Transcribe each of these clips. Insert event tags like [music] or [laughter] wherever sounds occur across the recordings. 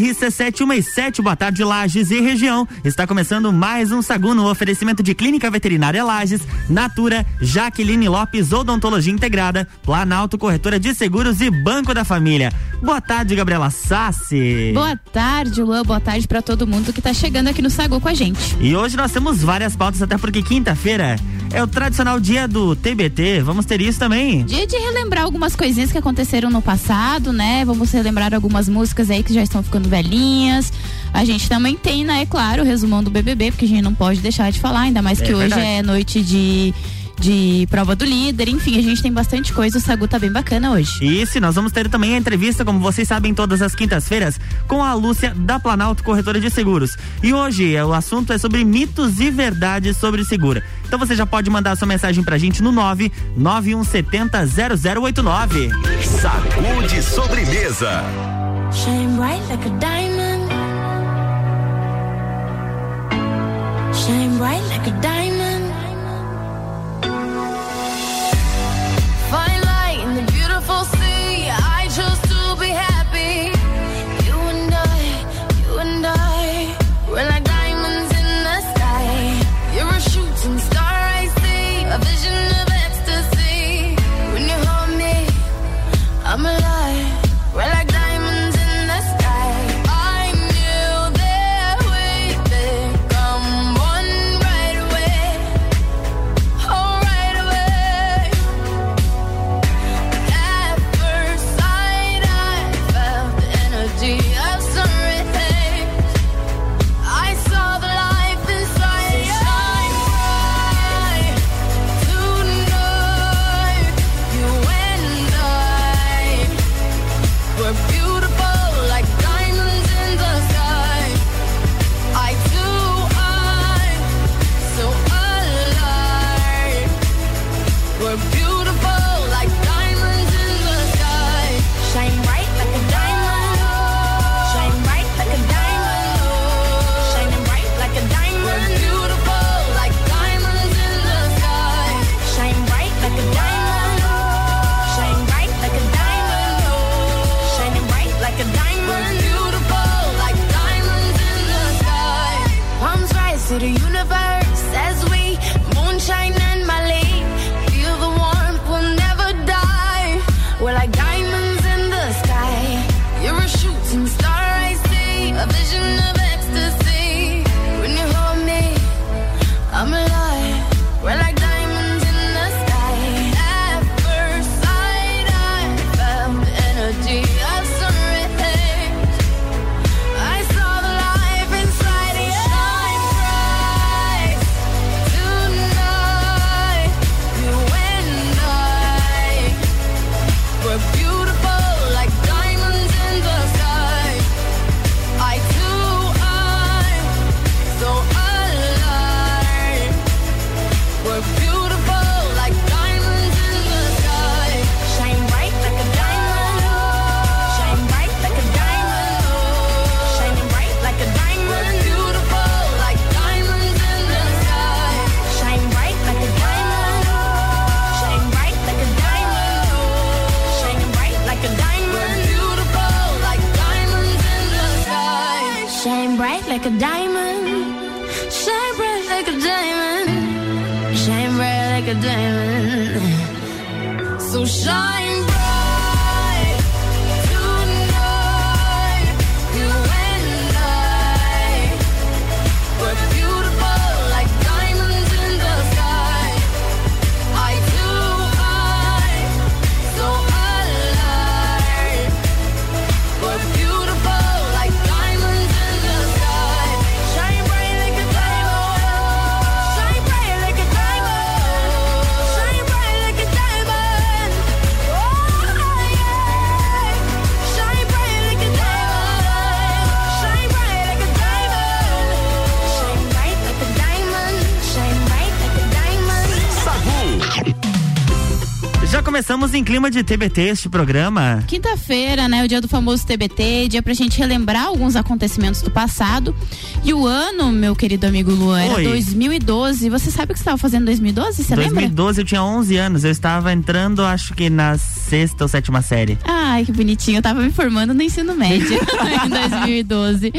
RC717, boa tarde, Lages e região. Está começando mais um Sagu no oferecimento de Clínica Veterinária Lages, Natura, Jaqueline Lopes, Odontologia Integrada, Planalto Corretora de Seguros e Banco da Família. Boa tarde, Gabriela Sassi. Boa tarde, Luan. Boa tarde para todo mundo que está chegando aqui no Sagu com a gente. E hoje nós temos várias pautas, até porque quinta-feira é o tradicional dia do TBT. Vamos ter isso também. Dia de relembrar algumas coisinhas que aconteceram no passado, né? Vamos relembrar algumas músicas aí que já estão ficando ficando velhinhas. A gente também tem, né, é claro, o resumão do BBB, porque a gente não pode deixar de falar, ainda mais é que verdade. hoje é noite de de prova do líder, enfim, a gente tem bastante coisa, o Sagu tá bem bacana hoje. Isso, nós vamos ter também a entrevista, como vocês sabem, todas as quintas-feiras, com a Lúcia da Planalto Corretora de Seguros. E hoje o assunto é sobre mitos e verdades sobre segura. Então você já pode mandar sua mensagem pra gente no 99170 0089. Sacude sobremesa. Shine bright like a diamond. Shine bright like a diamond. começamos I'm alive. Clima de TBT este programa. Quinta-feira, né? O dia do famoso TBT, dia pra gente relembrar alguns acontecimentos do passado. E o ano, meu querido amigo Luan, era Oi. 2012. Você sabe o que você estava fazendo em 2012? Você lembra? 2012 eu tinha 11 anos, eu estava entrando, acho que na sexta ou sétima série. Ai, que bonitinho. Eu tava me formando no ensino médio [laughs] em 2012.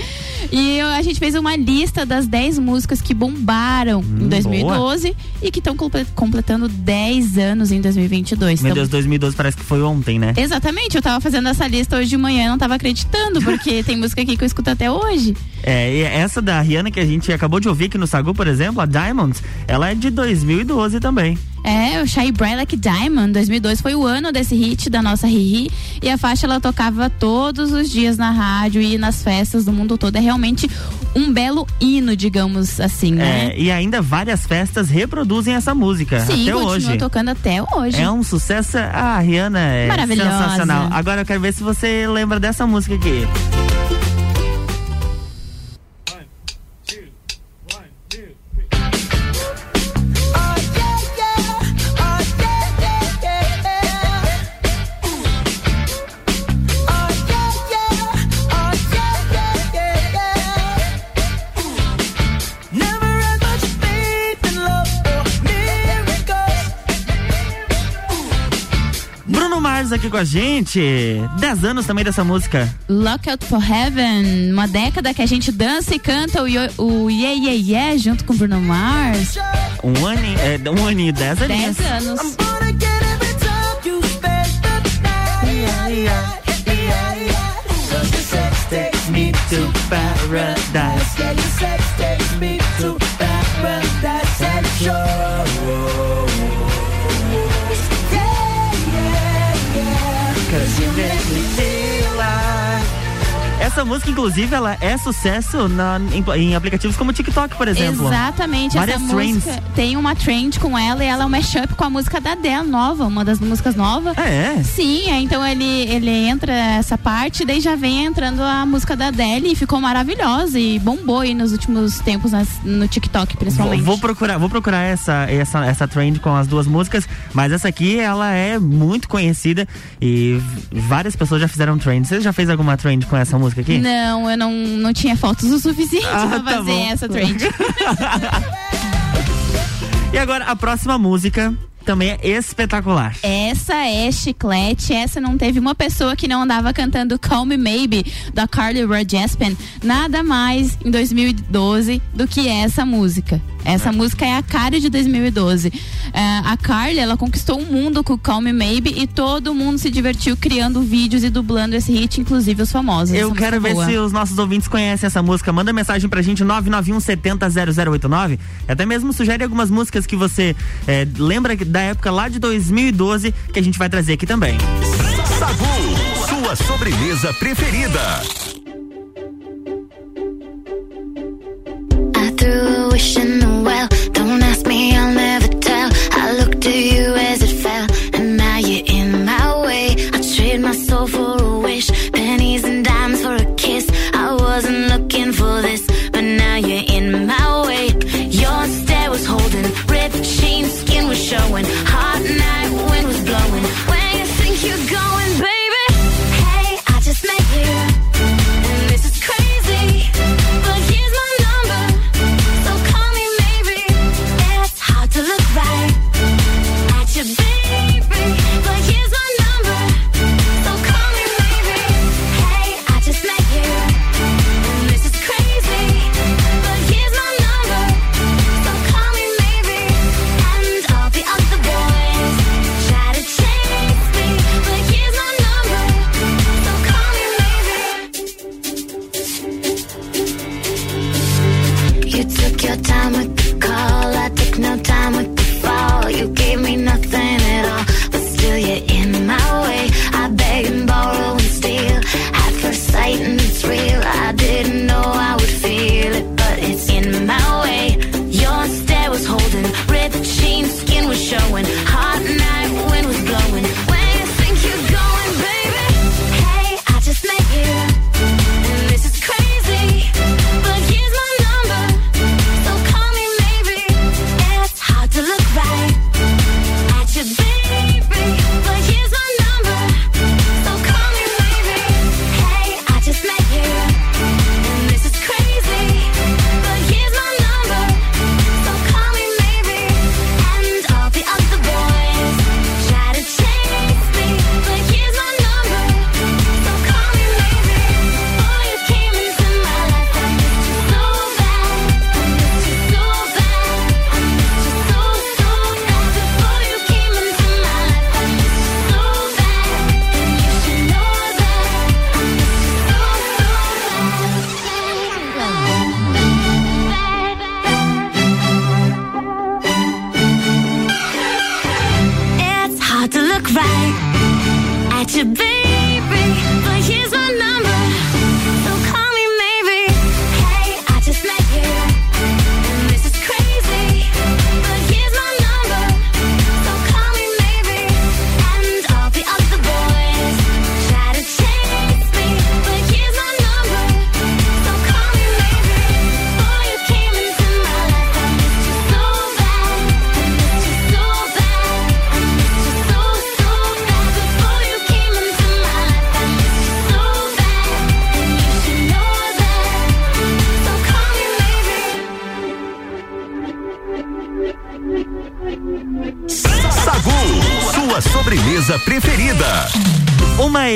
E eu- a gente fez uma lista das 10 músicas que bombaram em Hum, 2012 e que estão completando 10 anos em 2022. Meu Então, Deus, 2012 parece que foi ontem, né? Exatamente, eu tava fazendo essa lista hoje de manhã e não tava acreditando, porque [laughs] tem música aqui que eu escuto até hoje. É, e essa da Rihanna que a gente acabou de ouvir aqui no Sagu, por exemplo, a Diamonds, ela é de 2012 também. É, o Bright Like Diamond, 2002 foi o ano desse hit da nossa Riri e a faixa ela tocava todos os dias na rádio e nas festas do mundo todo. É realmente um belo hino, digamos assim, né? É, e ainda várias festas reproduzem essa música Sim, até hoje. tocando até hoje. É um sucesso. A Rihanna é Maravilhosa. sensacional. Agora eu quero ver se você lembra dessa música aqui. Com a gente. 10 anos também dessa música. Lockout for Heaven, uma década que a gente dança e canta o, o Yeah Yeah Yeah junto com Bruno Mars. Um ano, e- é, um ano e 10 aninhos. 10 anos. I'm gonna get Essa música, inclusive, ela é sucesso na- em, em aplicativos como TikTok, por exemplo. Exatamente, Várias essa música trends. tem uma trend com ela e ela é um mashup com a música da Adele nova, uma das músicas novas. Ah, é? Sim, é, então ele, ele entra essa parte, daí já vem entrando a música da Adele e ficou maravilhosa e bombou aí nos últimos tempos nas- no TikTok, Vou, principalmente. vou procurar, vou procurar essa, essa, essa trend com as duas músicas, mas essa aqui ela é muito conhecida e várias pessoas já fizeram trend. Você já fez alguma trend com essa música aqui? Não, eu não, não tinha fotos o suficiente Ah, pra tá fazer bom. essa trend. [laughs] E agora a próxima música também é espetacular. Essa é chiclete, essa não teve uma pessoa que não andava cantando Call Me Maybe, da Carly Rae Jepsen, nada mais em 2012 do que essa música. Essa música é a cara de 2012. É, a Carly, ela conquistou o mundo com Call Me Maybe e todo mundo se divertiu criando vídeos e dublando esse hit, inclusive os famosos. Eu quero ver é boa. se os nossos ouvintes conhecem essa música. Manda mensagem pra gente 991 70 0089. Até mesmo sugere algumas músicas que você eh, lembra da época lá de 2012 que a gente vai trazer aqui também. Sagu, sua sobremesa preferida. For a wish, pennies and dimes for a kiss. I wasn't looking for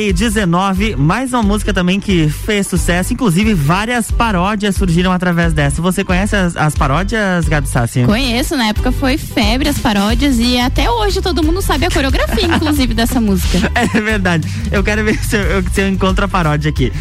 e 19, mais uma música também que fez sucesso, inclusive várias paródias surgiram através dessa. Você conhece as, as paródias, Gabi Sassi? Conheço, na época foi febre as paródias e até hoje todo mundo sabe a coreografia, inclusive, [laughs] dessa música. É verdade. Eu quero ver se eu, se eu encontro a paródia aqui.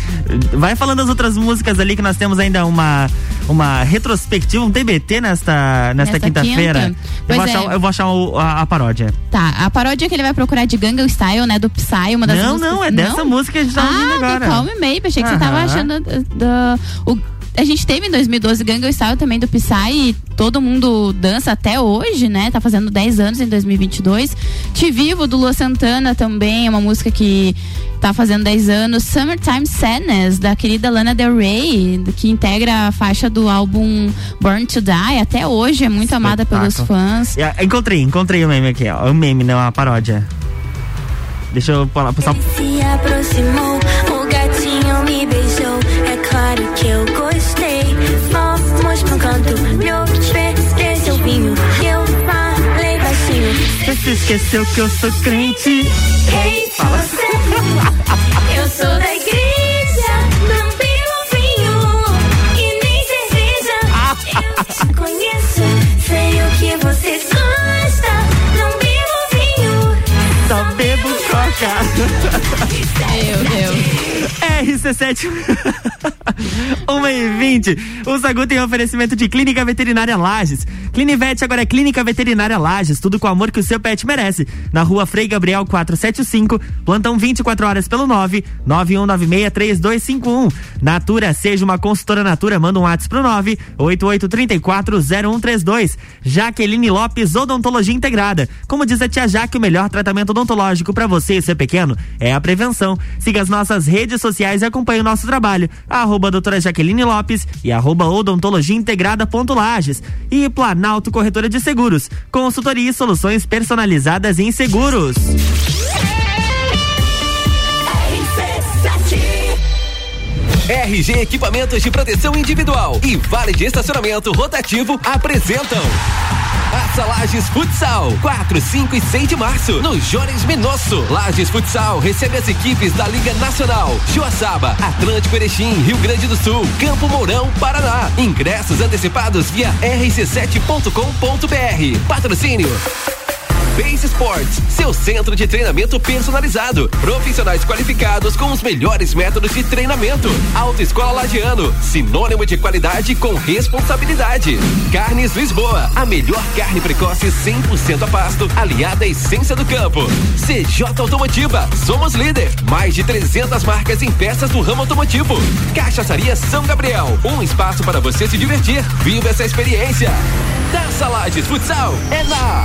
Vai falando as outras músicas ali que nós temos ainda uma, uma retrospectiva, um TBT nesta, nesta Nesta quinta-feira. quinta? Eu, vou Pois achar, é. eu vou achar o- a, a paródia. Tá, a paródia que ele vai procurar de Gangnam Style, né, do Psy, uma das Não, músicas. não, é dessa música que a gente tá ouvindo ah, agora. do Calm Maybe, achei que você tava achando do, do- o, a gente teve em 2012 Gangnam Style também do Psy e todo mundo dança até hoje, né? Tá fazendo 10 anos em 2022. Te Vivo do Lua Santana também, é uma música que tá fazendo 10 anos. Summertime Sadness da querida Lana Del Rey, que integra a faixa do álbum Born to Die, até hoje é muito amada pelos Espetáculo. fãs. É, Encontrei, encontrei o meme aqui, ó. O meme, não a paródia. Deixa eu passar um Se aproximou, que eu gostei. Fomos pra um canto, me ofereceu vinho. Eu falei baixinho. Você esqueceu que eu sou crente. Quem você? Eu sou da igreja, não bebo vinho e nem cerveja. Eu te conheço, sei o que você gosta. Não bebo vinho. Só bebo coca. Meu Deus. [laughs] RC7 1 e 20. O Sagu tem oferecimento de Clínica Veterinária Lages. Clinivete agora é Clínica Veterinária Lages, tudo com o amor que o seu pet merece. Na rua Frei Gabriel 475, plantão 24 horas pelo 9 91963251. Natura, seja uma consultora Natura, manda um WhatsApp pro 9 88340132. Jaqueline Lopes, Odontologia Integrada. Como diz a tia Jaque, o melhor tratamento odontológico para você e seu pequeno é a prevenção. Siga as nossas redes sociais e acompanhe o nosso trabalho. Arroba doutora Jaqueline Lopes e arroba odontologia. E Planalto Corretora de Seguros. Consultoria e soluções personalizadas em seguros. RG Equipamentos de Proteção Individual e Vale de Estacionamento Rotativo apresentam. Aça Lages Futsal, 4, 5 e 6 de março, no Jones Menosso. Lages Futsal recebe as equipes da Liga Nacional, Joaçaba, Atlântico Erechim, Rio Grande do Sul, Campo Mourão, Paraná. Ingressos antecipados via rc7.com.br. Patrocínio. Base Sports, seu centro de treinamento personalizado. Profissionais qualificados com os melhores métodos de treinamento. Autoescola Lagiano, sinônimo de qualidade com responsabilidade. Carnes Lisboa, a melhor carne precoce 100% a pasto, aliada à essência do campo. CJ Automotiva, somos líder. Mais de 300 marcas em peças do ramo automotivo. Cachaçaria São Gabriel, um espaço para você se divertir. Viva essa experiência. Taça Lages Futsal. É na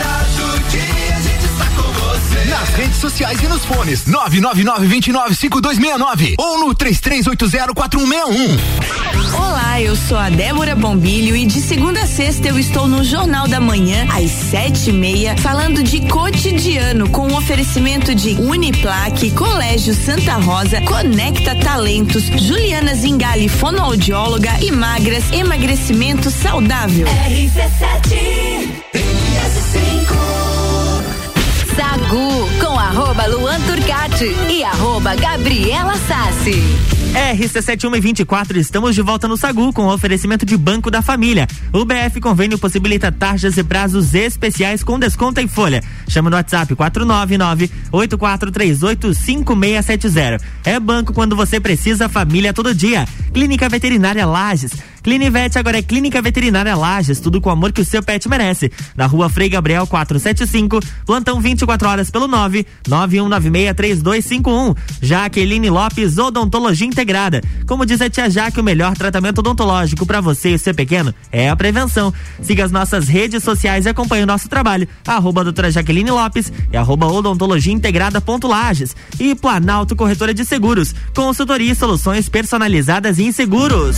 redes sociais e nos fones 999-295269 ou no 33804161. Olá, eu sou a Débora Bombilho e de segunda a sexta eu estou no Jornal da Manhã, às sete e meia, falando de cotidiano com o oferecimento de Uniplaque, Colégio Santa Rosa, Conecta Talentos, Juliana Zingali, fonoaudióloga e magras, emagrecimento saudável. Sagu com arroba Luan Turcati e arroba Gabriela Sassi. RC7124, estamos de volta no Sagu com oferecimento de Banco da Família. O BF Convênio possibilita taxas e prazos especiais com desconto em folha. Chama no WhatsApp 499-8438-5670. É banco quando você precisa, família todo dia. Clínica Veterinária Lages. Clinivete agora é Clínica Veterinária Lages, tudo com o amor que o seu pet merece. Na rua Frei Gabriel 475, plantão 24 horas pelo 9 91963251. Jaqueline Lopes, Odontologia Integrada. Como diz a tia Jaque, o melhor tratamento odontológico para você e seu pequeno é a prevenção. Siga as nossas redes sociais e acompanhe o nosso trabalho. Arroba doutora Jaqueline Lopes e arroba odontologia integrada ponto Lages. E Planalto Corretora de Seguros. Consultoria e soluções personalizadas em seguros.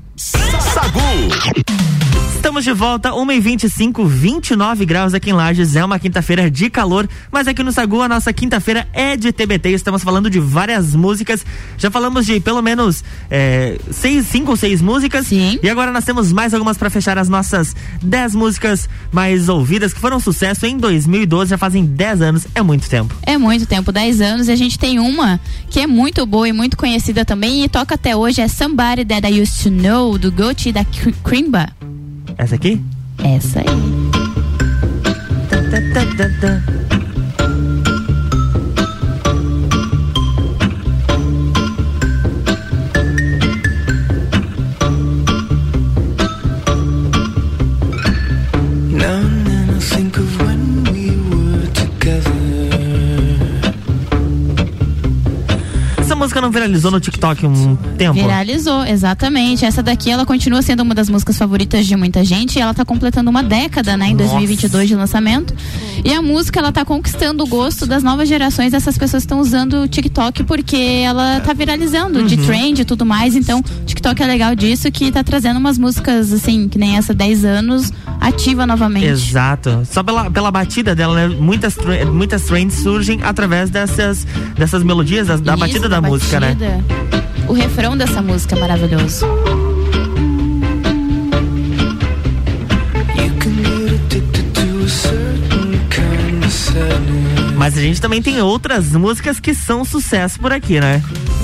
Sagu. Estamos de volta, 1 e 25 29 graus aqui em Lages. É uma quinta-feira de calor, mas aqui no Sagu a nossa quinta-feira é de TBT. Estamos falando de várias músicas. Já falamos de pelo menos é, seis, cinco ou seis músicas. Sim. E agora nós temos mais algumas para fechar as nossas 10 músicas mais ouvidas que foram sucesso em 2012. Já fazem 10 anos, é muito tempo. É muito tempo, 10 anos. E a gente tem uma que é muito boa e muito conhecida também e toca até hoje. É Somebody That I Used to Know, do Gucci da Cr- Crimba. Essa aqui? Essa aí. Música não viralizou no TikTok um tempo? Viralizou, exatamente. Essa daqui, ela continua sendo uma das músicas favoritas de muita gente. E ela tá completando uma década, né, em Nossa. 2022 de lançamento. E a música, ela tá conquistando o gosto das novas gerações. Essas pessoas estão usando o TikTok porque ela tá viralizando de Uhum. trend e tudo mais. Então, o TikTok é legal disso, que tá trazendo umas músicas, assim, que nem essa 10 anos, ativa novamente. Exato. Só pela, pela batida dela, né? Muitas, muitas trends surgem através dessas, dessas melodias, da Isso, batida da, música, né? batida. O refrão dessa música é maravilhoso. Mas a gente também tem outras músicas que são sucesso por aqui, né?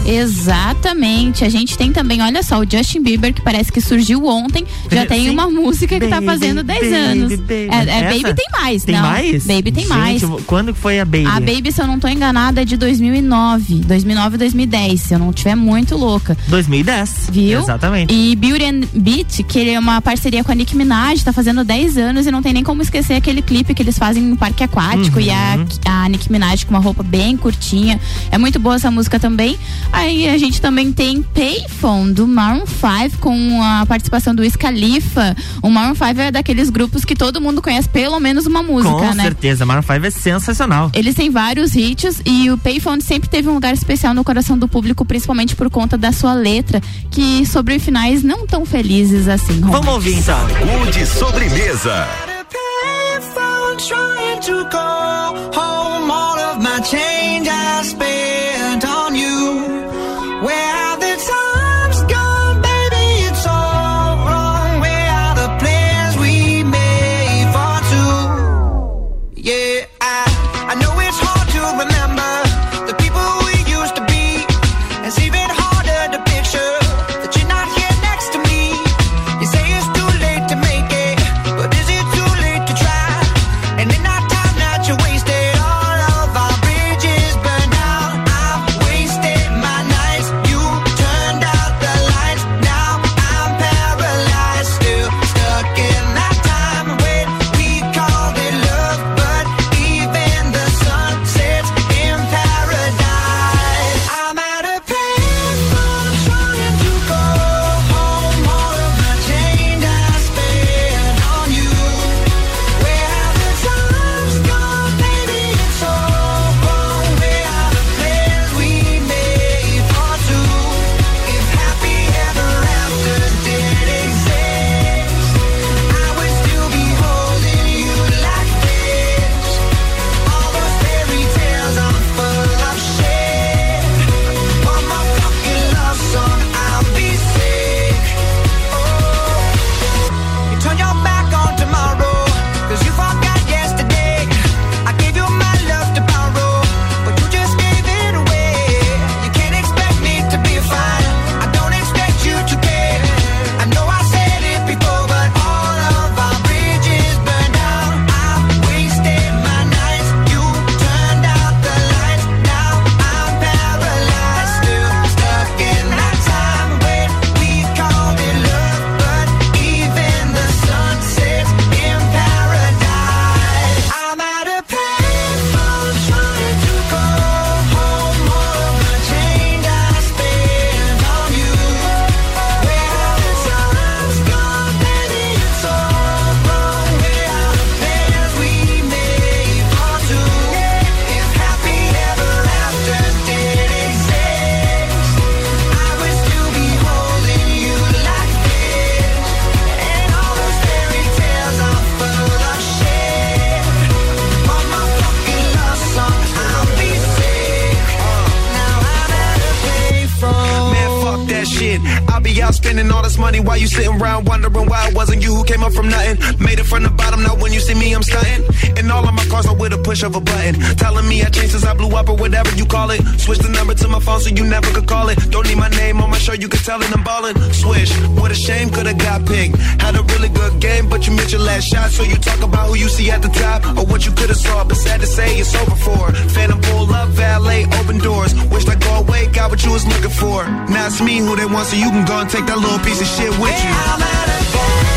Exatamente. A gente tem também, olha só, o Justin Bieber, que parece que surgiu ontem, já tem Sim. uma música que tá Baby, fazendo 10 baby, anos. baby. É, é, Essa? Baby tem mais, Tem não. mais? Baby tem Gente, mais. Quando que foi a Baby? A Baby, se eu não tô enganada, é de 2009. 2009 2010, se eu não tiver muito louca. 2010. Viu? Exatamente. E Beauty and Beat, que ele é uma parceria com a Nicki Minaj, tá fazendo 10 anos e não tem nem como esquecer aquele clipe que eles fazem no parque aquático e a, Uhum. a Nicki Minaj com uma roupa bem curtinha. É muito boa essa música também. Aí a gente também tem Payphone do Maroon 5 com a participação do Wiz Khalifa. O Maroon 5 é daqueles grupos que todo mundo conhece pelo menos uma música, Com né? certeza, Maroon 5 é sensacional. Eles têm vários hits e o Payphone sempre teve um lugar especial no coração do público, principalmente por conta da sua letra, que sobre finais não tão felizes assim. Vamos ouvir então. Sagu de sobremesa. Payphone trying to call home all of my change around wondering why it wasn't you who came up from nothing. Made it from the bottom, now when you see me, I'm stunting. And all of my cars are with a push of a button. Telling me I changed since I blew up or whatever you call it. Switch the number to my phone so you never could call it. Don't need my shirt, you can tell it I'm ballin'. Swish, what a shame, could've got picked. Had a really good game, but you missed your last shot. So you talk about who you see at the top or what you could've saw. But sad to say, it's over for. Phantom pull up, valet, open doors. Wished I go away, got what you was looking for. Now it's me who they want, so you can go and take that little piece of shit with you. Sagu,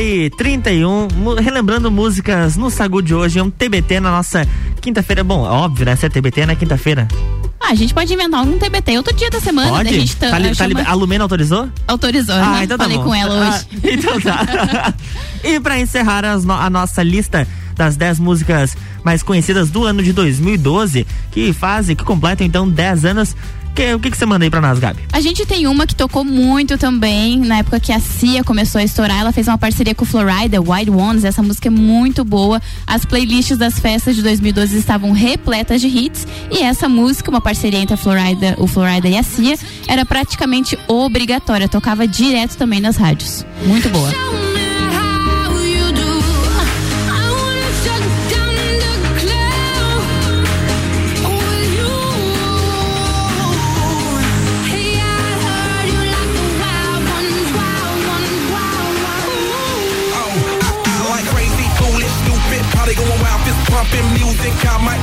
E 31, mu- relembrando músicas no Sagu de hoje, é um TBT na nossa quinta-feira. Bom, óbvio, né? Se é TBT na quinta-feira. Ah, a gente pode inventar algum TBT outro dia da semana. Pode? daí A gente tá, Tá tá chama- li- a Lumena autorizou? Autorizou, Ah, né? então tá Falei bom. com ela hoje. Ah, então tá. [laughs] e pra encerrar no- a nossa lista das 10 músicas mais conhecidas do ano de 2012, que fazem, que completam então 10 anos, que- o que, que você manda aí pra nós, Gabi? A gente tem uma que tocou muito também, na época que a Cia começou a estourar, ela fez uma parceria com o Florida, Wild Ones, essa música é muito boa. As playlists das festas de 2012 estavam repletas de hits e essa música, uma parceria entre a Florida, o Florida e a Cia, era praticamente obrigatória, tocava direto também nas rádios. Muito boa.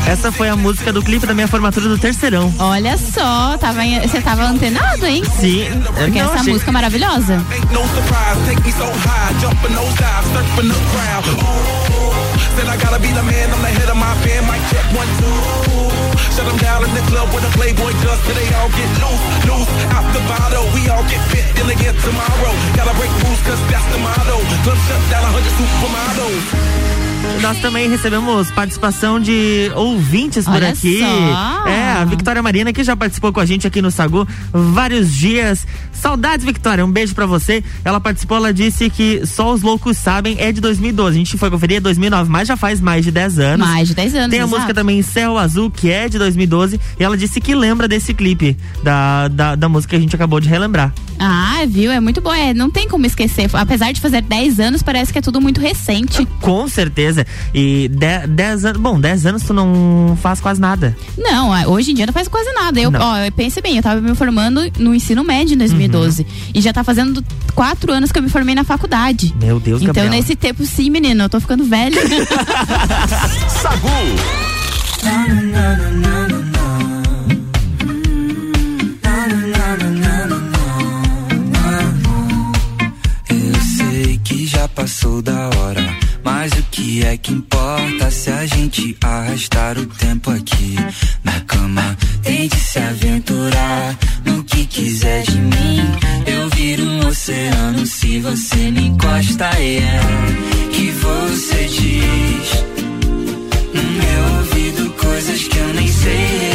Essa foi a música do clipe da minha formatura do terceirão. Olha só, tava, em- você tava antenado, hein? Sim. Porque Não, essa achei- música é maravilhosa. Shut 'em down in the club with a Playboy does till they all get loose, loose. Out the bottle, we all get Nós também recebemos participação de ouvintes por Olha aqui. só. É, a Victoria Marina, que já participou com a gente aqui no Sagu vários dias. Saudades, Victoria. Um beijo pra você. Ela participou, ela disse que Só os Loucos Sabem é de 2012. A gente foi conferir, é 2009, mas já faz mais de 10 anos. Mais de 10 anos. Tem a exato. música também Céu Azul, que é de 2012. E ela disse que lembra desse clipe da, da, da música que a gente acabou de relembrar. Ah, viu? É muito bom. É, não tem como esquecer. Apesar de fazer 10 anos, parece que é tudo muito recente. Com certeza. E 10 anos. Bom, 10 anos tu não faz quase nada. Não, ah, hoje em dia não faz quase nada. Eu, Não. ó, pense bem, eu tava me formando no ensino médio em 2012. Uhum. E já tá fazendo quatro anos que eu me formei na faculdade. Meu Deus, Então, Gabriela. nesse tempo, sim, menino, eu tô ficando velha. [laughs] Sagu. Passou da hora, mas o que é que importa se a gente arrastar o tempo aqui na cama? Tente se aventurar no que quiser de mim. Eu viro um oceano se você me encosta, e é que você diz no meu ouvido coisas que eu nem sei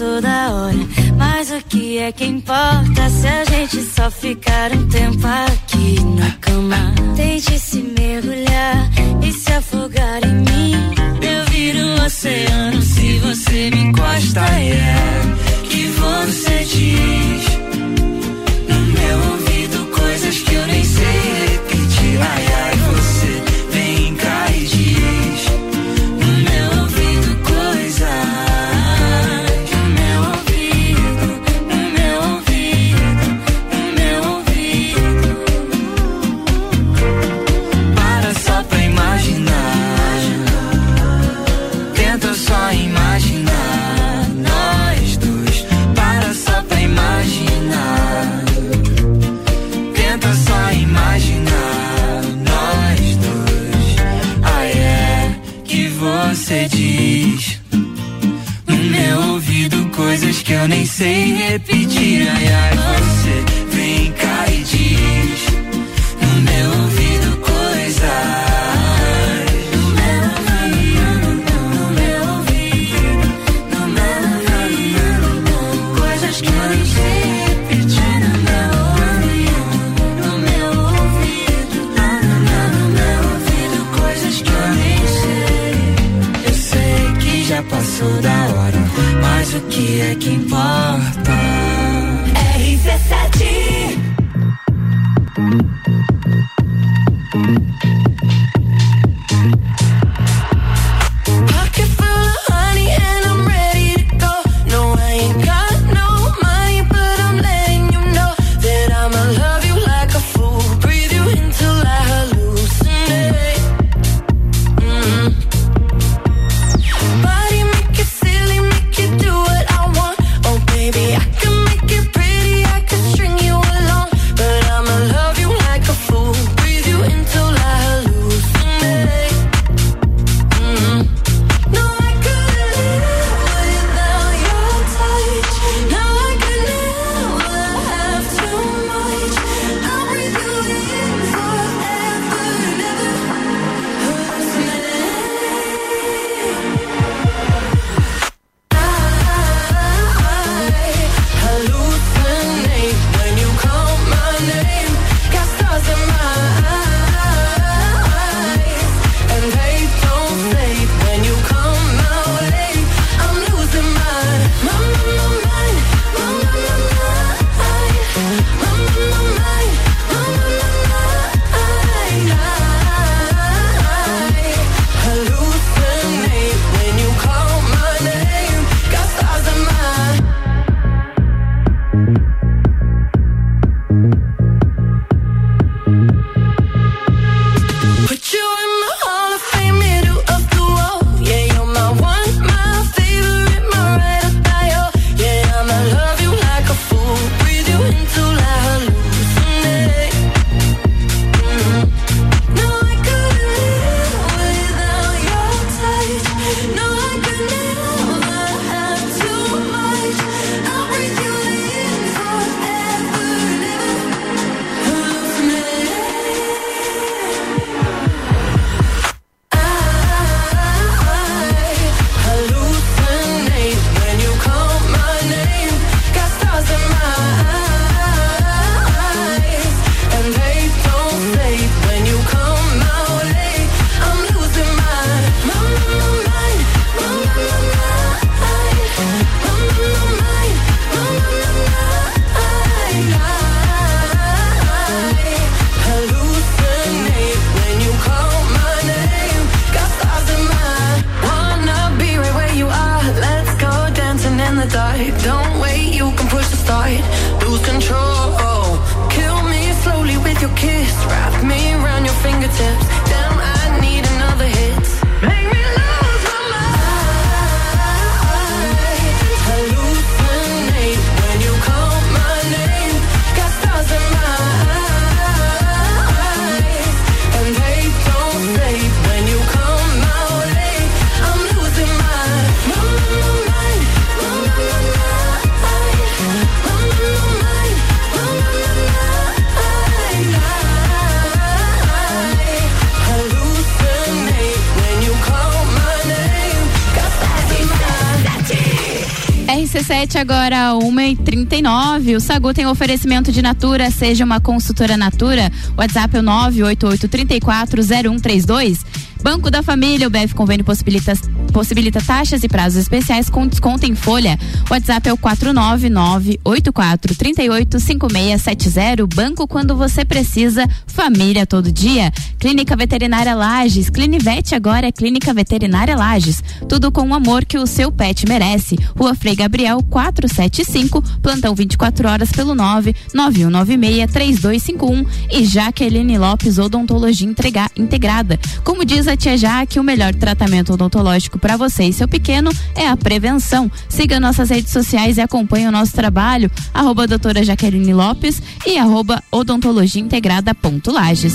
passou da hora, mas o que é que importa se a gente só ficar um tempo aqui na cama? Tente se mergulhar e se afogar em mim. Eu viro um oceano se você me encosta. E é que você diz no meu ouvido coisas que eu nem sei repetir. hep içine yer 17 agora 1h39. O Sagu tem oferecimento de Natura, seja uma consultora Natura. WhatsApp é o 988 340132. Banco da Família, o BF Convênio possibilita possibilita taxas e prazos especiais com desconto em folha. WhatsApp é o 499-8438-5670. Banco quando você precisa, família todo dia. Clínica Veterinária Lages, Clinivete agora é Clínica Veterinária Lages. Tudo com o amor que o seu pet merece. Rua Frei Gabriel 475, plantão 24 horas pelo 99196-3251 e Jaqueline Lopes Odontologia Integrada. Como diz a tia Jaque, o melhor tratamento odontológico para você e seu pequeno é a prevenção. Siga nossas redes sociais e acompanhe o nosso trabalho, arroba doutora Jaqueline Lopes e arroba Lages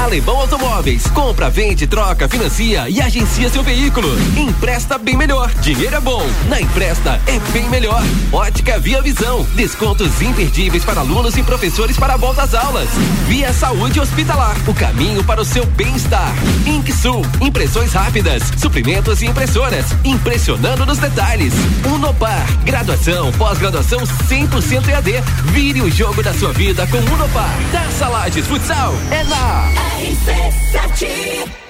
Alemão Automóveis. Compra, vende, troca, financia e agencia seu veículo. Empresta bem melhor. Dinheiro é bom. Na Empresta é bem melhor. Ótica Via Visão. Descontos imperdíveis para alunos e professores para a volta às aulas. Via Saúde Hospitalar. O caminho para o seu bem-estar. Inksul. Impressões rápidas. Suprimentos e impressoras. Impressionando nos detalhes. Unopar. Graduação, pós-graduação 100% EAD. Vire o jogo da sua vida com Unopar. Taça Lages Futsal. É na RC7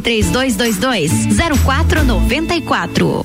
3222 0494.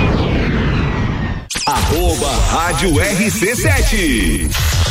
Arroba Rádio RC7.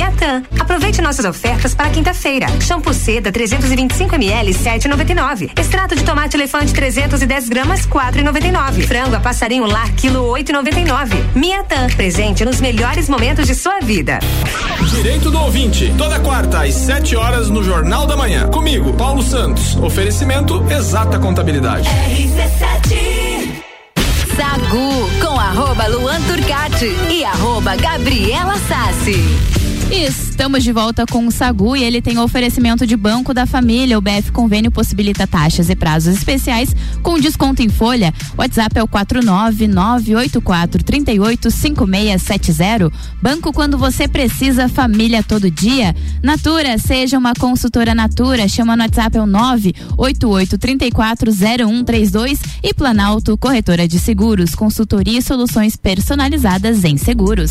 Miatã. Aproveite nossas ofertas para quinta-feira. Shampoo Seda 325 ml 7,99. Extrato de tomate elefante 310 gramas 4,99. Frango a passarinho lar quilo 8,99. Miatã. Presente nos melhores momentos de sua vida. Direito do ouvinte. Toda quarta às 7 horas no Jornal da Manhã. Comigo, Paulo Santos. Oferecimento Exata Contabilidade. Sagu com arroba Luan Turcati e arroba Gabriela Sassi. Estamos de volta com o Sagu e ele tem oferecimento de Banco da Família. O BF Convênio possibilita taxas e prazos especiais com desconto em folha. WhatsApp é o 49984385670. Banco quando você precisa, família todo dia. Natura, seja uma consultora Natura. Chama no WhatsApp é o 988340132 e Planalto Corretora de Seguros, consultoria e soluções personalizadas em seguros.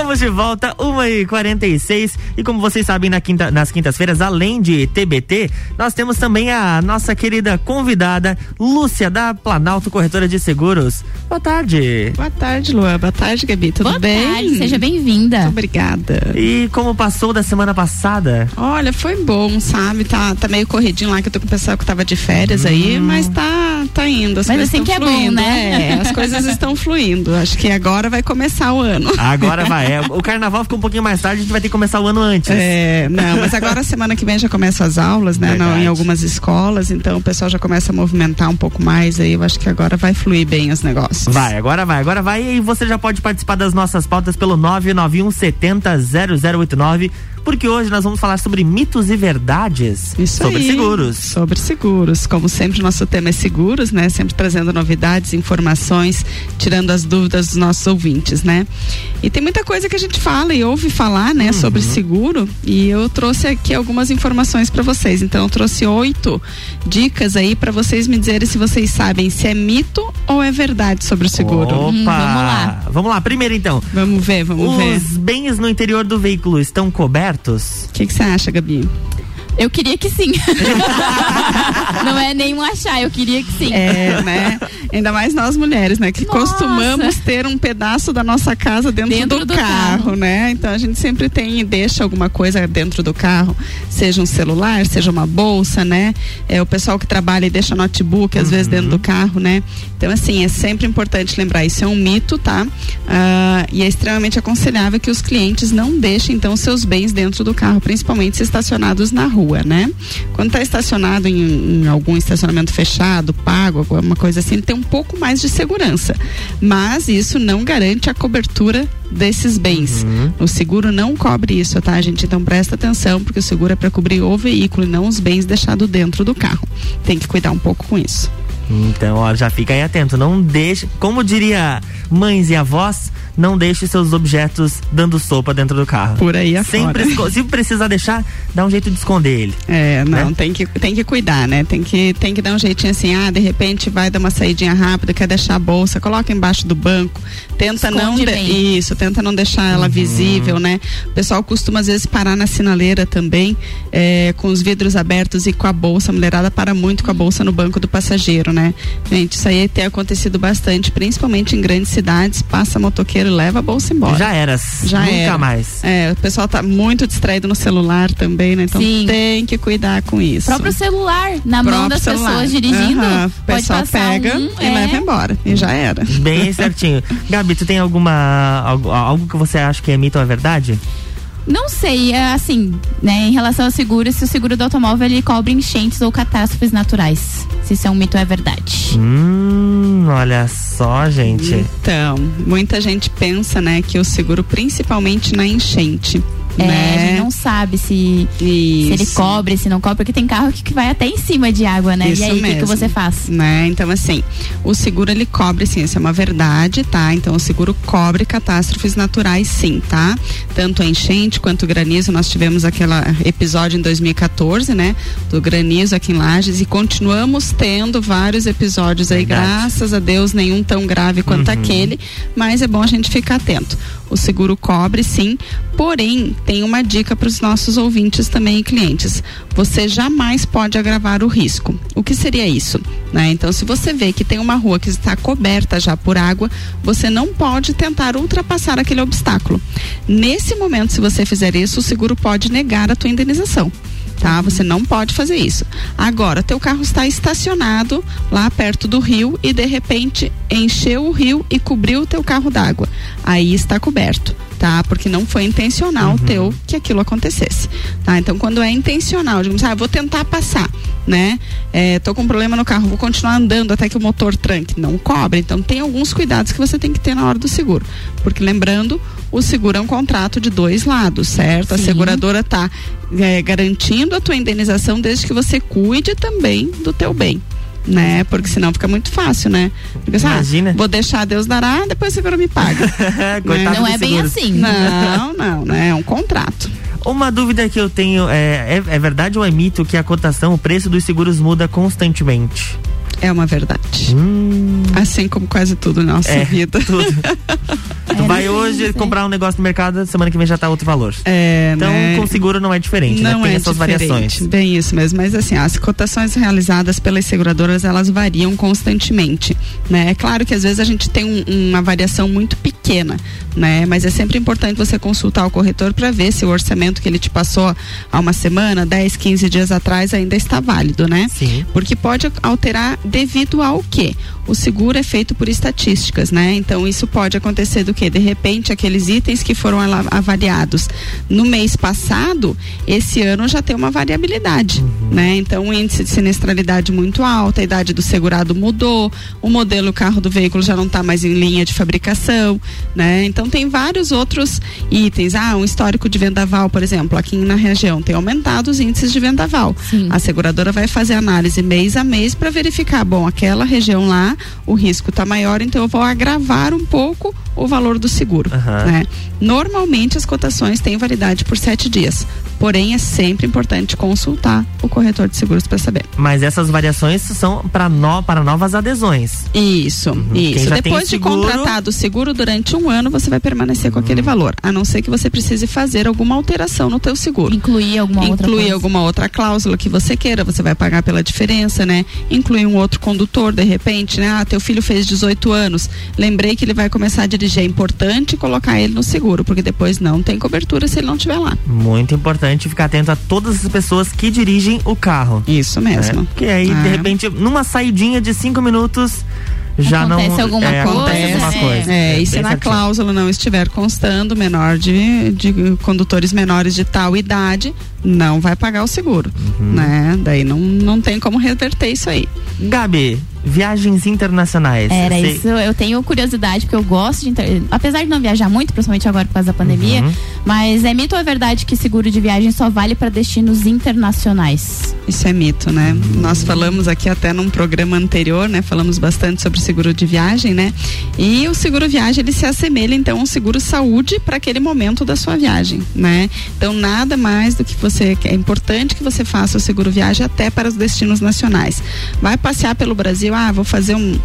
Estamos de volta, 1h46. E como vocês sabem, na quinta, nas quintas-feiras, além de TBT, nós temos também a nossa querida convidada, Lúcia, da Planalto Corretora de Seguros. Boa tarde. Boa tarde, Lua. Boa tarde, Gabi. Tudo Boa bem? tarde, seja bem-vinda. Muito obrigada. E como passou da semana passada? Olha, foi bom, sabe? Tá, tá meio corridinho lá que eu tô com o pessoal que tava de férias aí, mas tá, tá indo. As Mas assim que é bom, né? É, as coisas [laughs] estão fluindo. Acho que agora vai começar o ano. Agora vai. É, o carnaval ficou um pouquinho mais tarde, a gente vai ter que começar o ano antes. É, não, mas agora semana que vem já começam as aulas, né? em algumas escolas, então o pessoal já começa a movimentar um pouco mais aí. Eu acho que agora vai fluir bem os negócios. Vai, agora vai, agora vai. E você já pode participar das nossas pautas pelo 991 70 0089. Porque hoje nós vamos falar sobre mitos e verdades Isso sobre aí, seguros. Sobre seguros. Como sempre, nosso tema é seguros, né? Sempre trazendo novidades, informações, tirando as dúvidas dos nossos ouvintes, né? E tem muita coisa que a gente fala e ouve falar, né, sobre seguro. E eu trouxe aqui algumas informações para vocês. Então, eu trouxe oito dicas aí para vocês me dizerem se vocês sabem se é mito ou é verdade sobre o seguro. Opa! Hum, vamos lá. Vamos lá, primeiro então. Vamos ver, vamos ver. Os bens no interior do veículo estão cobertos? O que que você acha, Gabi? Eu queria que sim. [laughs] Não é nenhum achar, eu queria que sim. É, né? Ainda mais nós mulheres, né? Que Nossa. costumamos ter um pedaço da nossa casa dentro, Dentro do, do carro, carro. né? Então a gente sempre tem e deixa alguma coisa dentro do carro, seja um celular, seja uma bolsa, né? É o pessoal que trabalha e deixa notebook às vezes dentro do carro, né? Então assim, é sempre importante lembrar, isso é um mito, tá? Ah, e é extremamente aconselhável que os clientes não deixem então seus bens dentro do carro, principalmente se estacionados na rua, né? Quando está estacionado em, em algum estacionamento fechado, pago, alguma coisa assim, tem um pouco mais de segurança. Mas isso não garante a cobertura desses bens. O seguro não cobre isso, tá, gente? Então presta atenção, porque o seguro é para cobrir o veículo e não os bens deixados dentro do carro. Tem que cuidar um pouco com isso. Então, ó, já fica aí atento. Não deixe, como diria mães e avós, não deixe seus objetos dando sopa dentro do carro. Por aí Sempre, afora. esco- se precisar deixar, dá um jeito de esconder ele. É, não, Né? tem, que, tem que cuidar, né? Tem que, tem que dar um jeitinho assim, ah, de repente vai dar uma saidinha rápida, quer deixar a bolsa, coloca embaixo do banco, tenta não Esconde de- bem. isso, tenta não deixar ela visível, né? O pessoal costuma às vezes parar na sinaleira também, é, com os vidros abertos e com a bolsa, a mulherada para muito com a bolsa no banco do passageiro, né? Gente, isso aí tem acontecido bastante, principalmente em grandes cidades, passa motoqueiro e leva a bolsa embora. Já era. Já Nunca era. mais. É, o pessoal tá muito distraído no celular também, né? Então Sim. tem que cuidar com isso. Próprio celular na mão Próprio das celular. pessoas dirigindo. Aham. O Pode pessoal passar pega um, e é. leva embora. E já era. Bem certinho. Gabi, [laughs] tu tem alguma. Algo, algo que você acha que é mito ou é verdade? Não sei, é assim, né, em relação ao seguro, se o seguro do automóvel ele cobre enchentes ou catástrofes naturais. Se isso é um mito ou é verdade. Hum, olha só, gente. Então, muita gente pensa, né, que o seguro, principalmente na enchente. É, né? a gente não sabe se, se ele cobre, se não cobre, porque tem carro que vai até em cima de água, né? Isso e aí, o que, que você faz? Né? Então, assim, o seguro ele cobre sim, isso é uma verdade, tá? Então, o seguro cobre catástrofes naturais, sim, tá? Tanto a enchente quanto o granizo. Nós tivemos aquele episódio em 2014, né? Do granizo aqui em Lages e continuamos tendo vários episódios aí, Verdade. graças a Deus, nenhum tão grave quanto Uhum. aquele, mas é bom a gente ficar atento. O seguro cobre, sim, porém, tem uma dica para os nossos ouvintes também e clientes. Você jamais pode agravar o risco. O que seria isso? Né? Então, se você vê que tem uma rua que está coberta já por água, você não pode tentar ultrapassar aquele obstáculo. Nesse momento, se você fizer isso, o seguro pode negar a tua indenização tá? Você não pode fazer isso. Agora, teu carro está estacionado lá perto do rio e de repente encheu o rio e cobriu o teu carro d'água. Aí está coberto. Tá? Porque não foi intencional teu que aquilo acontecesse, tá? Então, quando é intencional, digamos, ah, vou tentar passar, né? É, tô com um problema no carro, vou continuar andando até que o motor tranque, não cobre. Então, tem alguns cuidados que você tem que ter na hora do seguro, porque lembrando, o seguro é um contrato de dois lados, certo? A Sim. seguradora tá é, garantindo a tua indenização desde que você cuide também do teu bem. Né? Porque senão fica muito fácil, né? Porque, assim, ah, Imagina. vou deixar Deus dará, depois o seguro me paga. [laughs] Coitado Não é bem assim. Não, não, né? É um contrato. Uma dúvida que eu tenho é, é, é verdade ou é mito que a cotação, o preço dos seguros muda constantemente? É uma verdade. Assim como quase tudo na nossa É, vida. tudo. [laughs] Tu vai hoje comprar um negócio no mercado, semana que vem já tá outro valor. É, Então, né? com seguro não é diferente, Não né? Tem é essas diferente, variações. Bem isso mesmo, mas assim, as cotações realizadas pelas seguradoras, elas variam constantemente, né? É claro que às vezes a gente tem um- uma variação muito pequena, né? Mas é sempre importante você consultar o corretor para ver se o orçamento que ele te passou há uma semana, 10, 15 dias atrás ainda está válido, né? Sim. Porque pode alterar devido ao quê? O seguro é feito por estatísticas, né? Então isso pode acontecer do que? De repente, aqueles itens que foram avaliados no mês passado, esse ano já tem uma variabilidade, né? Então o índice de sinistralidade muito alto, a idade do segurado mudou, o modelo carro do veículo já não está mais em linha de fabricação, né? Então tem vários outros itens. Ah, um histórico de vendaval, por exemplo, aqui na região tem aumentado os índices de vendaval. A seguradora vai fazer análise mês a mês para verificar, bom, aquela região lá, o risco está maior, então eu vou agravar um pouco o valor do seguro. Aham. né? Normalmente as cotações têm validade por sete dias. Porém, é sempre importante consultar o corretor de seguros para saber. Mas essas variações são para no, para novas adesões. Isso, Quem isso. já tem Depois de seguro- contratado o seguro durante um ano, você vai permanecer com Uhum. aquele valor, a não ser que você precise fazer alguma alteração no teu seguro. Incluir alguma outra Incluir alguma outra cláusula que você queira, você vai pagar pela diferença, né? Incluir um outro condutor, de repente, né? Ah, teu filho fez 18 anos, lembrei que ele vai começar a dirigir, é importante colocar ele no seguro, porque depois não tem cobertura se ele não estiver lá. Muito importante ficar atento a todas as pessoas que dirigem o carro. Isso mesmo. É, Porque aí, de É. repente, numa saidinha de cinco minutos, já Acontece não. alguma é, Acontece coisa, alguma né? coisa. É, e bem se na certinho. cláusula não estiver constando menor de, de condutores menores de tal idade, não vai pagar o seguro, Uhum. né? Daí não, não tem como reverter isso aí. Gabi, viagens internacionais. Era Você- isso, eu tenho curiosidade, porque eu gosto de. inter- Apesar de não viajar muito, principalmente agora por causa da pandemia, Uhum. mas é mito ou é verdade que seguro de viagem só vale para destinos internacionais? Isso é mito, né? Uhum. Nós falamos aqui até num programa anterior, né? Falamos bastante sobre seguro de viagem, né? E o seguro viagem ele se assemelha então a um seguro saúde para aquele momento da sua viagem, né? Então nada mais do que você é importante que você faça o seguro viagem até para os destinos nacionais. Vai passear pelo Brasil, ah, vou fazer um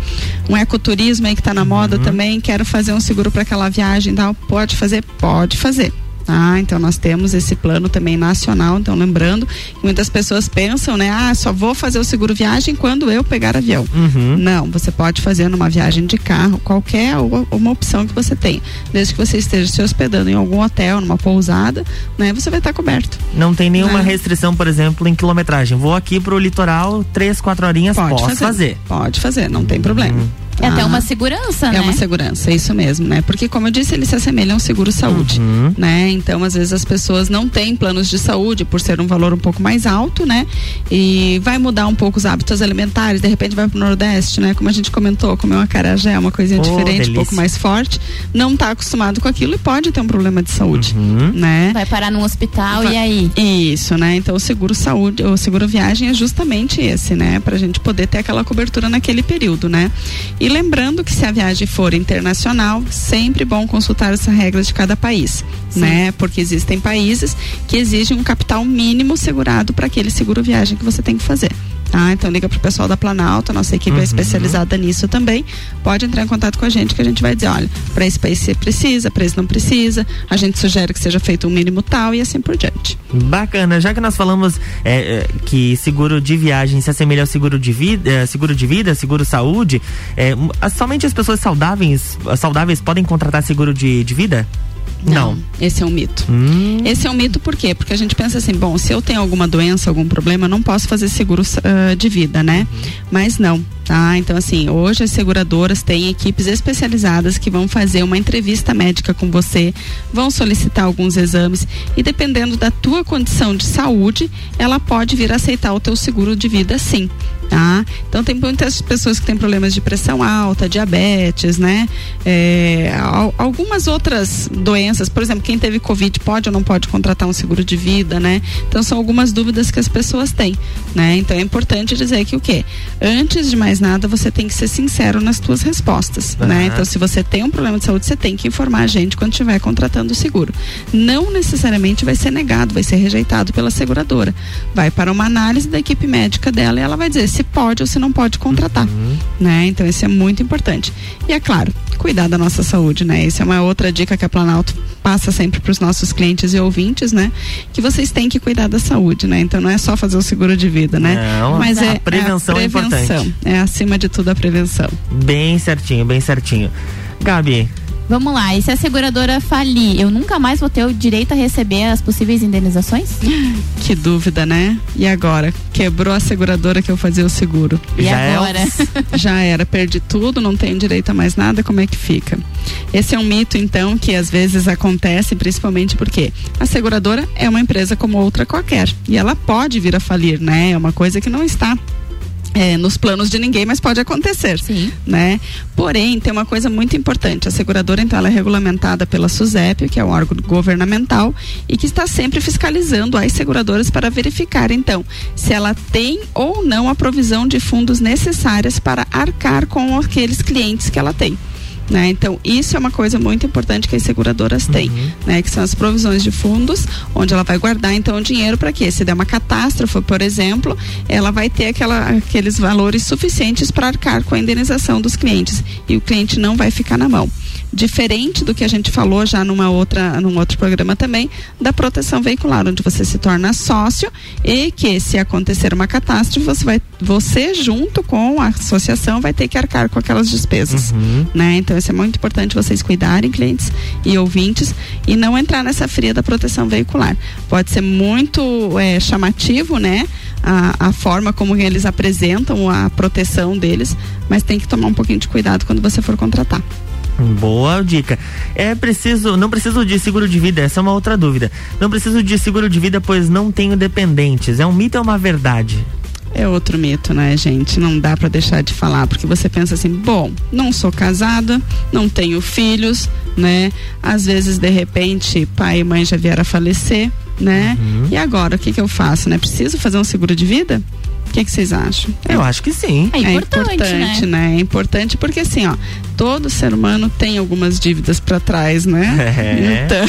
um ecoturismo aí que está na moda também, quero fazer um seguro para aquela viagem, e tal. pode fazer, pode fazer. Ah, então nós temos esse plano também nacional. Então, lembrando muitas pessoas pensam, né? Ah, só vou fazer o seguro viagem quando eu pegar avião. Uhum. Não, você pode fazer numa viagem de carro, qualquer uma opção que você tenha. Desde que você esteja se hospedando em algum hotel, numa pousada, né? Você vai estar coberto. Não tem nenhuma Não. restrição, por exemplo, em quilometragem. Vou aqui pro litoral, três, quatro horinhas, Pode posso fazer. fazer. Pode fazer, não tem problema. É até uma segurança, né? É uma segurança, isso mesmo, né? Porque, como eu disse, ele se assemelha a um seguro saúde, Uhum. né? Então, às vezes as pessoas não têm planos de saúde por ser um valor um pouco mais alto, né? E vai mudar um pouco os hábitos alimentares, de repente vai pro Nordeste, né? Como a gente comentou, comer uma acarajé, uma coisinha Oh, diferente, um delícia. pouco mais forte, não tá acostumado com aquilo e pode ter um problema de saúde, Uhum. né? Vai parar num hospital Vai- e aí? Isso, né? Então o seguro saúde, o seguro viagem é justamente esse, né? Pra gente poder ter aquela cobertura naquele período, né? E lembrando que se a viagem for internacional, sempre bom consultar as regras de cada país, né? Porque existem países que exigem um capital mínimo segurado para aquele seguro viagem que você tem que fazer. Tá? Então liga pro pessoal da Planalto, nossa equipe Uhum. é especializada nisso também. Pode entrar em contato com a gente que a gente vai dizer, olha, para esse país você precisa, para esse não precisa. A gente sugere que seja feito um mínimo tal e assim por diante. Bacana, já que nós falamos é, é, que seguro de viagem se assemelha ao seguro de vida, é, seguro de vida, seguro saúde, é, somente as pessoas saudáveis, saudáveis podem contratar seguro de, de vida? Não. Esse é um mito. Hum, Esse é um mito por quê? Porque a gente pensa assim, bom, se eu tenho alguma doença, algum problema, eu não posso fazer seguro ah, de vida, né? Mas não. Tá? Então, assim, hoje as seguradoras têm equipes especializadas que vão fazer uma entrevista médica com você, vão solicitar alguns exames e dependendo da tua condição de saúde, ela pode vir aceitar o teu seguro de vida sim. Tá? Então tem muitas pessoas que têm problemas de pressão alta, diabetes, né? É, al- algumas outras doenças, por exemplo, quem teve Covid pode ou não pode contratar um seguro de vida, né? Então são algumas dúvidas que as pessoas têm, né? Então é importante dizer que o quê? Antes de mais nada, você tem que ser sincero nas tuas respostas, né? Aham. Então se você tem um problema de saúde, você tem que informar a gente quando estiver contratando o seguro. Não necessariamente vai ser negado, vai ser rejeitado pela seguradora. Vai para uma análise da equipe médica dela e ela vai dizer se pode ou se não pode contratar, né? Então isso é muito importante. E é claro, cuidar da nossa saúde, né? Isso é uma outra dica que a Planalto passa sempre para os nossos clientes e ouvintes, né? Que vocês têm que cuidar da saúde, né? Então não é só fazer o seguro de vida, né? Não, Mas a é prevenção a é prevenção. importante. É acima de tudo a prevenção. Bem certinho, bem certinho. Gabi, Vamos lá, e se a seguradora falir, eu nunca mais vou ter o direito a receber as possíveis indenizações? [laughs] Que dúvida, né? E agora? Quebrou a seguradora que eu fazia o seguro. E Já é agora? [laughs] Já era, perdi tudo, não tenho direito a mais nada, como é que fica? Esse é um mito, então, que às vezes acontece, principalmente porque a seguradora é uma empresa como outra qualquer. E ela pode vir a falir, né? É uma coisa que não está é, nos planos de ninguém, mas pode acontecer, né? Porém, tem uma coisa muito importante. A seguradora, então, ela é regulamentada pela SUSEP, que é o órgão governamental, e que está sempre fiscalizando as seguradoras para verificar, então, se ela tem ou não a provisão de fundos necessárias para arcar com aqueles clientes que ela tem. Né? Então, isso é uma coisa muito importante que as seguradoras têm, né? Que são as provisões de fundos, onde ela vai guardar então o dinheiro para quê? Se der uma catástrofe, por exemplo, ela vai ter aquela, aqueles valores suficientes para arcar com a indenização dos clientes e o cliente não vai ficar na mão. Diferente do que a gente falou já numa outra, num outro programa também, da proteção veicular, onde você se torna sócio e que se acontecer uma catástrofe, você vai, você junto com a associação vai ter que arcar com aquelas despesas né? Então isso é muito importante vocês cuidarem, clientes e ouvintes, e não entrar nessa fria da proteção veicular. Pode ser muito é, chamativo, né? A, a forma como eles apresentam a proteção deles, mas tem que tomar um pouquinho de cuidado quando você for contratar. Boa dica. É preciso, não preciso de seguro de vida, essa é uma outra dúvida. Não preciso de seguro de vida, pois não tenho dependentes. É um mito ou uma verdade? É outro mito, né, gente? Não dá pra deixar de falar, porque você pensa assim: bom, não sou casada, não tenho filhos, né? Às vezes, de repente, pai e mãe já vieram a falecer, né? E agora, o que que eu faço, né? Preciso fazer um seguro de vida? O que que vocês acham? Eu acho que sim. É importante, né? É importante porque assim, ó, todo ser humano tem algumas dívidas pra trás, né? É. Então,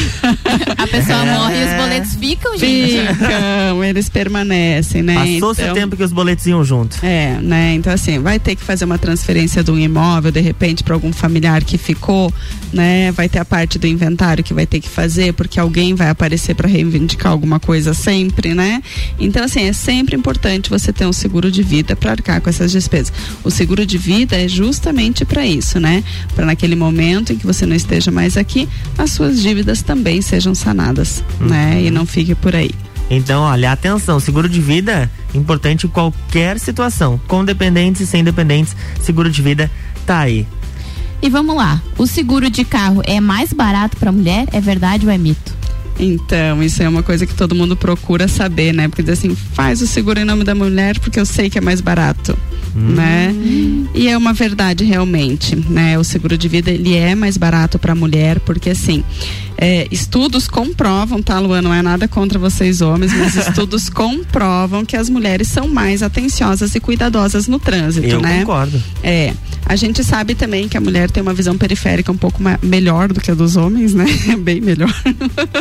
A pessoa [laughs] morre e os boletos ficam, gente. ficam, eles permanecem, né? Passou-se o Então- tempo que os boletos iam junto. é, né? Então assim, vai ter que fazer uma transferência de um imóvel de repente para algum familiar que ficou, né? Vai ter a parte do inventário que vai ter que fazer porque alguém vai aparecer para reivindicar alguma coisa sempre, né? Então assim, é sempre importante você ter um seguro de vida para arcar com essas despesas. O seguro de vida é justamente para isso, né? Para naquele momento em que você não esteja mais aqui, as suas dívidas também sejam sanadas, né? E não fique por aí. Então, olha, atenção, seguro de vida importante em qualquer situação, com dependentes e sem dependentes, seguro de vida tá aí. E vamos lá, o seguro de carro é mais barato pra mulher? É verdade ou é mito? Então, isso é uma coisa que todo mundo procura saber, né? Porque diz assim, faz o seguro em nome da mulher porque eu sei que é mais barato, né? E é uma verdade realmente, né? O seguro de vida ele é mais barato para a mulher porque assim, é, estudos comprovam, tá, Luan? Não é nada contra vocês homens, mas [laughs] estudos comprovam que as mulheres são mais atenciosas e cuidadosas no trânsito, Eu né? concordo. É. A gente sabe também que a mulher tem uma visão periférica um pouco melhor do que a dos homens, né? [laughs] Bem melhor.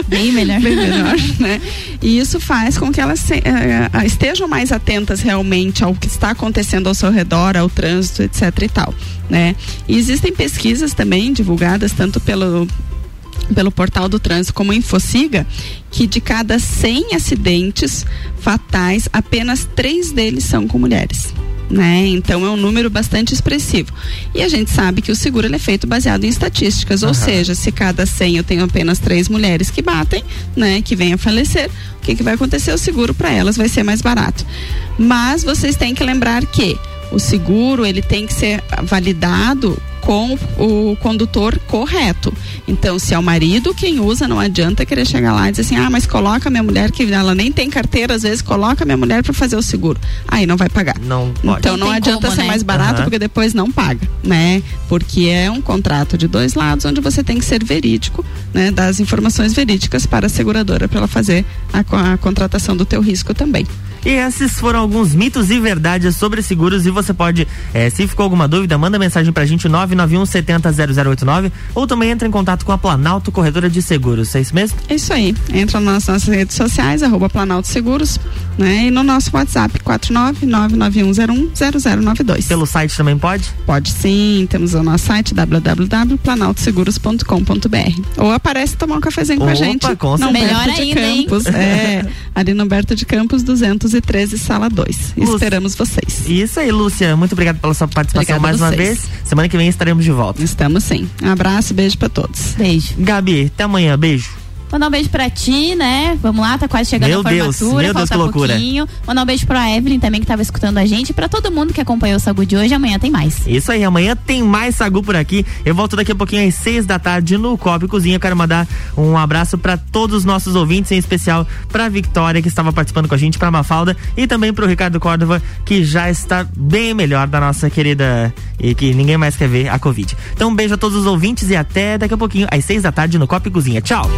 Bem melhor. Bem melhor, né? E isso faz com que elas se- eh, estejam mais atentas realmente ao que está acontecendo ao seu redor, ao trânsito, etc e tal, né? E existem pesquisas também divulgadas tanto pelo pelo portal do trânsito como Infociga, que de cada 100 acidentes fatais, apenas três deles são com mulheres. Né? Então é um número bastante expressivo. E a gente sabe que o seguro é feito baseado em estatísticas, ou Aham. seja, se cada 100 eu tenho apenas três mulheres que batem, né, que vêm a falecer, o que, que vai acontecer? O seguro para elas vai ser mais barato. Mas vocês têm que lembrar que o seguro ele tem que ser validado com o condutor correto. Então, se é o marido quem usa, não adianta querer chegar lá e dizer assim: ah, mas coloca minha mulher, que ela nem tem carteira, às vezes coloca minha mulher para fazer o seguro. Aí não vai pagar. Não pode. Então não tem adianta como, ser né? mais barato, Aham. porque depois não paga, né? Porque é um contrato de dois lados onde você tem que ser verídico, né? Dar as informações verídicas para a seguradora para ela fazer a, a contratação do teu risco também. E esses foram alguns mitos e verdades sobre seguros e você pode, eh, se ficou alguma dúvida, manda mensagem pra gente 991 70 0089 ou também entra em contato com a Planalto Corretora de Seguros, é isso mesmo? É isso aí. Entra nas nossas redes sociais, arroba Planalto Seguros, né? E no nosso WhatsApp, 49991010092. Pelo site também pode? Pode sim, temos o nosso site www.planaltoseguros.com.br. Ou aparece tomar um cafezinho com a Opa, gente. com. Humberto Melhor de ainda, hein? Campos. É, ali no Humberto de Campos 213, sala 2. Lúcia. Esperamos vocês. Isso aí, Lúcia. Muito obrigado pela sua participação Obrigada mais uma vocês. vez. Semana que vem estaremos de volta. Estamos sim. Um abraço, beijo pra todos. Beijo. Gabi, até amanhã. Beijo. Mandar um beijo pra ti, né? Vamos lá, tá quase chegando Meu a Deus, formatura, meu Deus, falta que loucura. pouquinho. Mandar um beijo pra Evelyn também, que tava escutando a gente. Pra todo mundo que acompanhou o Sagu de hoje. Amanhã tem mais. Isso aí, amanhã tem mais Sagu por aqui. Eu volto daqui a pouquinho às seis da tarde no Copo e Cozinha. Quero mandar um abraço para todos os nossos ouvintes, em especial pra Victoria, que estava participando com a gente, pra Mafalda e também pro Ricardo Córdova, que já está bem melhor da nossa querida e que ninguém mais quer ver a Covid. Então, um beijo a todos os ouvintes e até daqui a pouquinho, às seis da tarde no Copo e Cozinha. Tchau!